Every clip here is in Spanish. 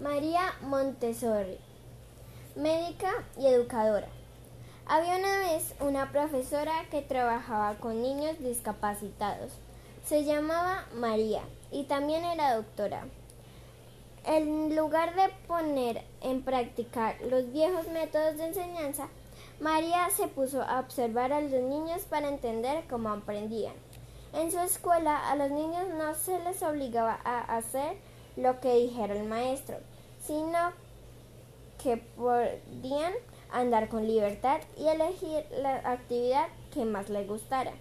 María Montessori, médica y educadora. Había una vez una profesora que trabajaba con niños discapacitados. Se llamaba María y también era doctora. En lugar de poner en práctica los viejos métodos de enseñanza, María se puso a observar a los niños para entender cómo aprendían. En su escuela a los niños no se les obligaba a hacer lo que dijera el maestro, sino que podían andar con libertad y elegir la actividad que más les gustara.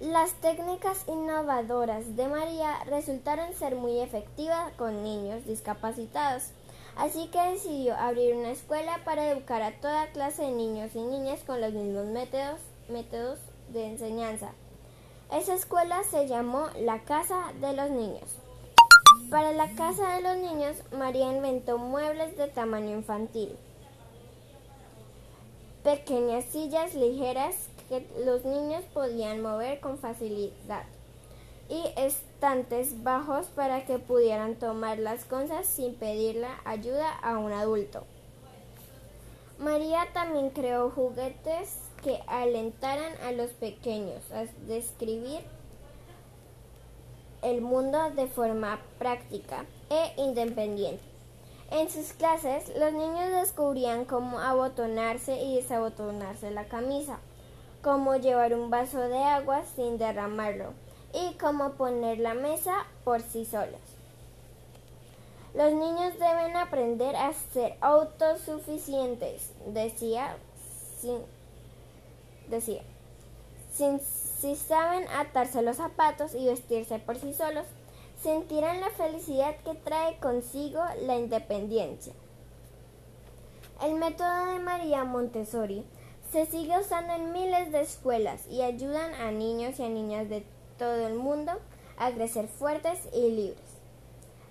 Las técnicas innovadoras de María resultaron ser muy efectivas con niños discapacitados, así que decidió abrir una escuela para educar a toda clase de niños y niñas con los mismos métodos, métodos de enseñanza. Esa escuela se llamó la Casa de los Niños. Para la Casa de los Niños, María inventó muebles de tamaño infantil, pequeñas sillas ligeras que los niños podían mover con facilidad y estantes bajos para que pudieran tomar las cosas sin pedirle ayuda a un adulto. María también creó juguetes que alentaran a los pequeños a describir el mundo de forma práctica e independiente. En sus clases, los niños descubrían cómo abotonarse y desabotonarse la camisa, cómo llevar un vaso de agua sin derramarlo y cómo poner la mesa por sí solos. Los niños deben aprender a ser autosuficientes, decía sin decía, si saben atarse los zapatos y vestirse por sí solos, sentirán la felicidad que trae consigo la independencia. El método de María Montessori se sigue usando en miles de escuelas y ayudan a niños y a niñas de todo el mundo a crecer fuertes y libres.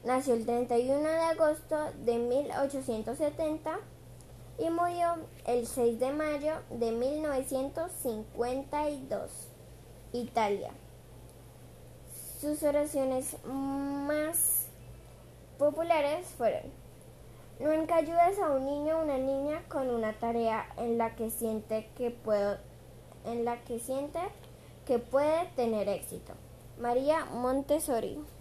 Nació el 31 de agosto de 1870 y murió el 6 de mayo de 1952, Italia. Sus oraciones más populares fueron Nunca ayudes a un niño o una niña con una tarea en la que siente que puedo en la que siente que puede tener éxito. María Montessori